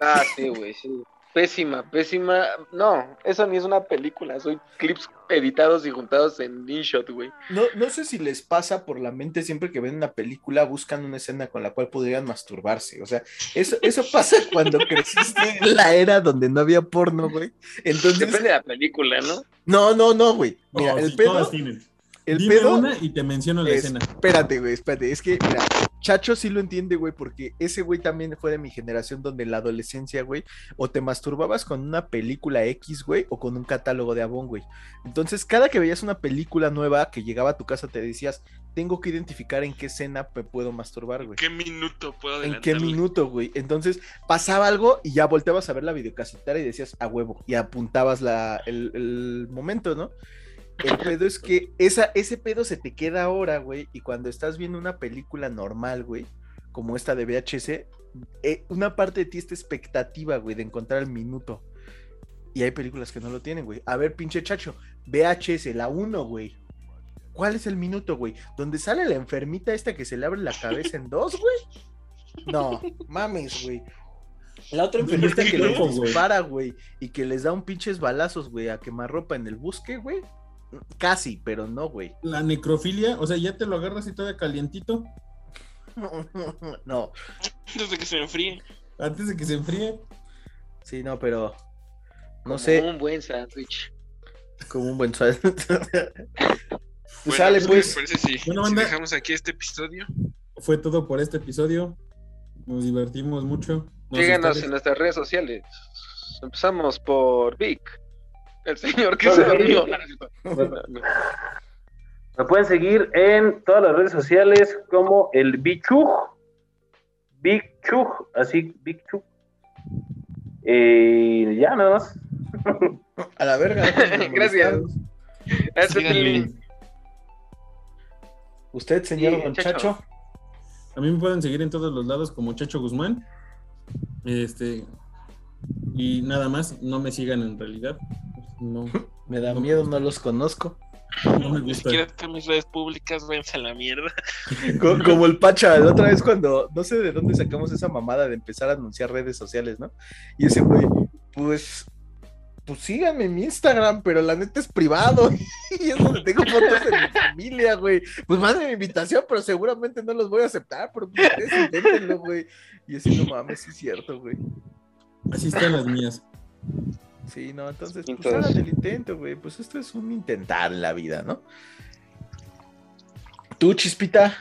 Ah, sí, güey, sí. Pésima, pésima. No, eso ni es una película, son clips editados y juntados en InShot, güey. No, no sé si les pasa por la mente siempre que ven una película, buscan una escena con la cual podrían masturbarse. O sea, eso, eso pasa cuando creciste en la era donde no había porno, güey. Entonces, Depende de la película, ¿no? no, no, no, güey. Mira, Oh, el sí, pedo, todas tienen. el Dime pedo una y te menciono la es- escena. Espérate, güey, espérate. Es que, mira, Chacho sí lo entiende, güey, porque ese güey también fue de mi generación donde en la adolescencia, güey, o te masturbabas con una película X, güey, o con un catálogo de Avon, güey. Entonces, cada que veías una película nueva que llegaba a tu casa, te decías, tengo que identificar en qué escena me puedo masturbar, güey. ¿Qué minuto puedo ¿En qué minuto, güey? Entonces pasaba algo y ya volteabas a ver la videocasetera y decías a huevo y apuntabas la, el, el momento, ¿no? El pedo es que esa, ese pedo se te queda ahora, güey, y cuando estás viendo una película normal, güey, como esta de VHS, eh, una parte de ti está expectativa, güey, de encontrar el minuto. Y hay películas que no lo tienen, güey. A ver, pinche chacho, VHS, la 1, güey. ¿Cuál es el minuto, güey? ¿Donde sale la enfermita esta que se le abre la cabeza en dos, güey? No, mames, güey. La otra enfermita que güey. dispara, güey, y que les da un pinches balazos, güey, a quemarropa en el bosque, güey. Casi, pero no, güey. La necrofilia, o sea, ya te lo agarras y todavía calientito. no. Antes de que se enfríe. Antes de que se enfríe. Sí, no, pero. No Como sé. un buen sándwich. Como un buen pues Bueno, sale, ¿qué pues. parece si, Bueno, si dejamos aquí este episodio? Fue todo por este episodio. Nos divertimos mucho. Nos Síganos en nuestras redes sociales. Empezamos por Vic, el señor que se dormió. Me pueden seguir en todas las redes sociales como el Bichug. Big Chug, así, Big Chug. Eh, ya nada más. A la verga. Gracias. Ese es el- Síganle. Usted, señor Sí, Don Chacho. Chacho. A mí me pueden seguir en todos los lados como Chacho Guzmán. Este. Y nada más, no me sigan en realidad. No, Me da No. miedo, no los conozco. no me Ni gusta. siquiera están mis redes públicas, váyanse a la mierda. Co- Como el Pacha, la otra vez cuando, no sé de dónde sacamos esa mamada de empezar a anunciar redes sociales, ¿no? Y ese güey, pues, pues síganme en mi Instagram, pero la neta es privado. Y es donde tengo fotos de mi familia, güey. Pues manden mi invitación, pero seguramente no los voy a aceptar, pero pues, ustedes inténtenlo, güey. Y así, no mames, sí es cierto, güey. Así están las mías. Sí, no, entonces, pues hagan el intento, güey. Pues esto es un intentar en la vida, ¿no? Tú, Chispita,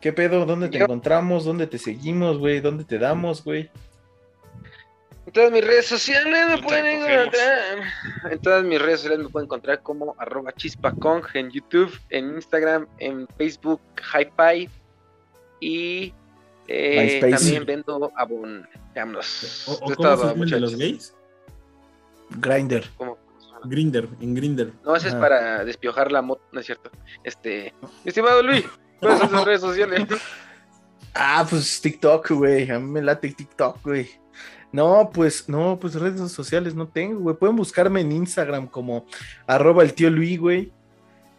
¿qué pedo? ¿Dónde te Yo- encontramos? ¿Dónde te seguimos, güey? ¿Dónde te damos, güey? En todas mis redes sociales me pueden encontrar. En todas mis redes sociales me pueden encontrar como arroba chispacong en YouTube, en Instagram, en Facebook, HiPi y eh, también vendo Avon. Vámonos. ¿O, o cómo todo, se llaman de los muchachos. gays? Grinder. ¿Cómo? Grinder, en Grinder. No, ese es para despiojar la moto, no es cierto. Este, estimado Luis, ¿cuáles son sus redes sociales? Ah, pues TikTok, güey. A mí me late TikTok, güey. No, pues, no, pues redes sociales no tengo, güey. Pueden buscarme en Instagram como arroba el tío Luis, güey.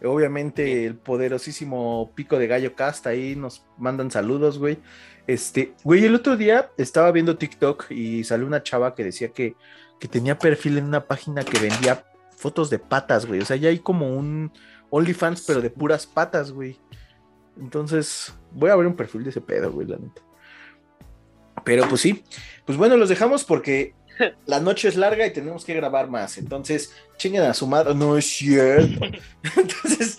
Obviamente el poderosísimo Pico de Gallo Cast ahí nos mandan saludos, güey. Este, güey, el otro día estaba viendo TikTok y salió una chava que decía que, que tenía perfil en una página que vendía fotos de patas, güey. O sea, ya hay como un OnlyFans, pero de puras patas, güey. Entonces, voy a ver un perfil de ese pedo, güey, la neta. Pero pues sí, pues bueno, los dejamos porque la noche es larga y tenemos que grabar más. Entonces, chinguen a su madre. No es cierto. Entonces,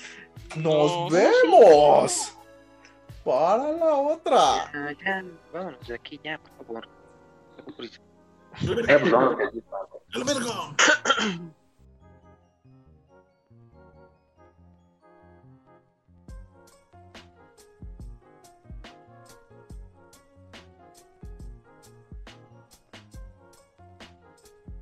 nos No, vemos. Para la otra. Ah, ya, vámonos de aquí ya, por favor. Eh, pues, vamos, que- ¡A la verga!